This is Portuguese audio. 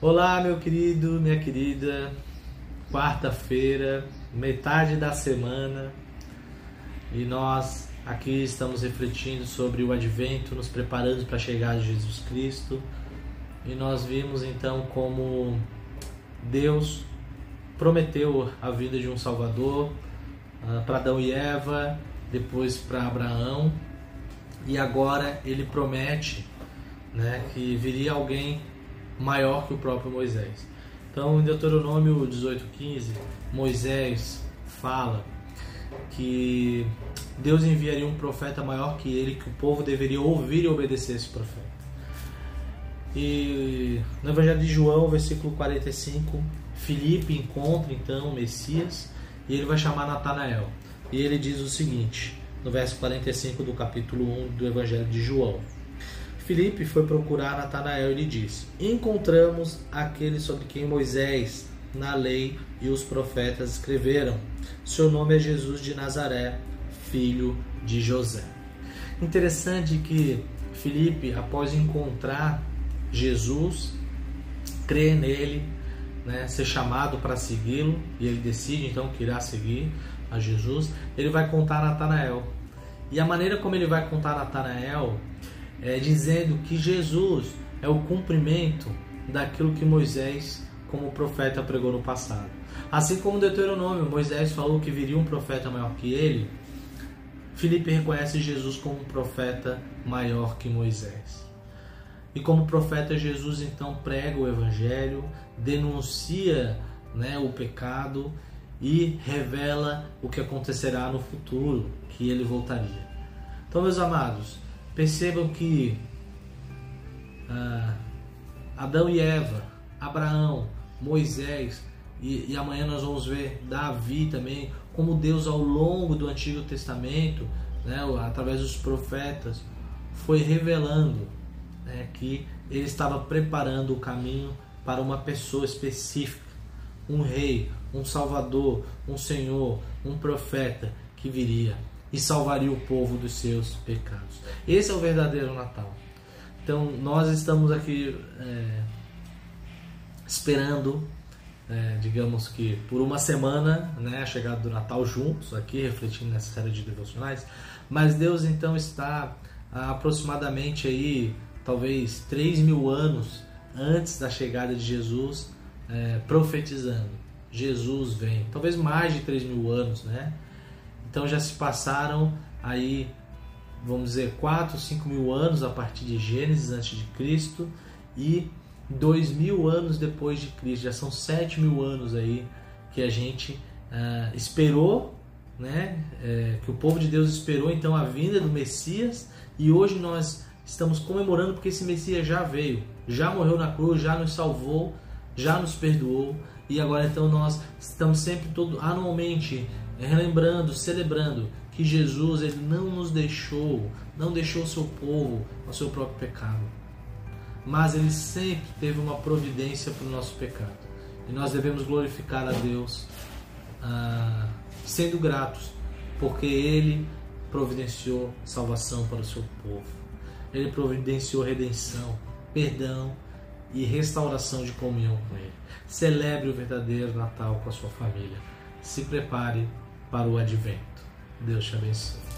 Olá, meu querido, minha querida. Quarta-feira, metade da semana, e nós aqui estamos refletindo sobre o advento, nos preparando para a chegada de Jesus Cristo. E nós vimos então como Deus prometeu a vida de um Salvador uh, para Adão e Eva, depois para Abraão, e agora ele promete né, que viria alguém maior que o próprio Moisés. Então, em Deuteronômio 18:15, Moisés fala que Deus enviaria um profeta maior que ele, que o povo deveria ouvir e obedecer esse profeta. E no Evangelho de João, versículo 45, Filipe encontra então o Messias e ele vai chamar Natanael. E ele diz o seguinte, no verso 45 do capítulo 1 do Evangelho de João: Filipe foi procurar Natanael e lhe disse: Encontramos aquele sobre quem Moisés, na lei e os profetas escreveram. Seu nome é Jesus de Nazaré, filho de José. Interessante que Filipe, após encontrar Jesus, crê nele, né, ser chamado para segui-lo, e ele decide então que irá seguir a Jesus, ele vai contar a Natanael. E a maneira como ele vai contar a Natanael é, dizendo que Jesus é o cumprimento daquilo que Moisés, como profeta, pregou no passado. Assim como Deuteronômio, Moisés falou que viria um profeta maior que ele, Filipe reconhece Jesus como um profeta maior que Moisés. E como profeta, Jesus então prega o evangelho, denuncia né, o pecado e revela o que acontecerá no futuro, que ele voltaria. Então, meus amados, Percebam que ah, Adão e Eva, Abraão, Moisés, e, e, amanhã nós vamos ver Davi também, como Deus ao longo do Antigo Testamento, né, através dos profetas, foi revelando né, que ele estava preparando o caminho para uma pessoa específica, um rei, um salvador, um senhor, um profeta que viria e salvaria o povo dos seus pecados. Esse é o verdadeiro Natal. Então nós estamos aqui é, esperando, é, digamos que por uma semana, né, a chegada do Natal juntos aqui, refletindo nessa série de devocionais. Mas Deus então está aproximadamente aí, talvez 3 mil anos antes da chegada de Jesus, é, profetizando. Jesus vem, talvez mais de 3 mil anos, né? Então já se passaram aí, vamos dizer, 4, 5 mil anos a partir de Gênesis antes de Cristo e 2 mil anos depois de Cristo. Já são 7 mil anos aí que a gente uh, esperou, né? É, que o povo de Deus esperou então a vinda do Messias e hoje nós estamos comemorando porque esse Messias já veio, já morreu na cruz, já nos salvou, já nos perdoou e agora então nós estamos sempre todo anualmente relembrando, celebrando que Jesus ele não nos deixou, não deixou o seu povo ao seu próprio pecado. Mas ele sempre teve uma providência para o nosso pecado. E nós devemos glorificar a Deus ah, sendo gratos, porque ele providenciou salvação para o seu povo. Ele providenciou redenção, perdão e restauração de comunhão com ele. Celebre o verdadeiro Natal com a sua família. Se prepare para o advento. Deus te abençoe.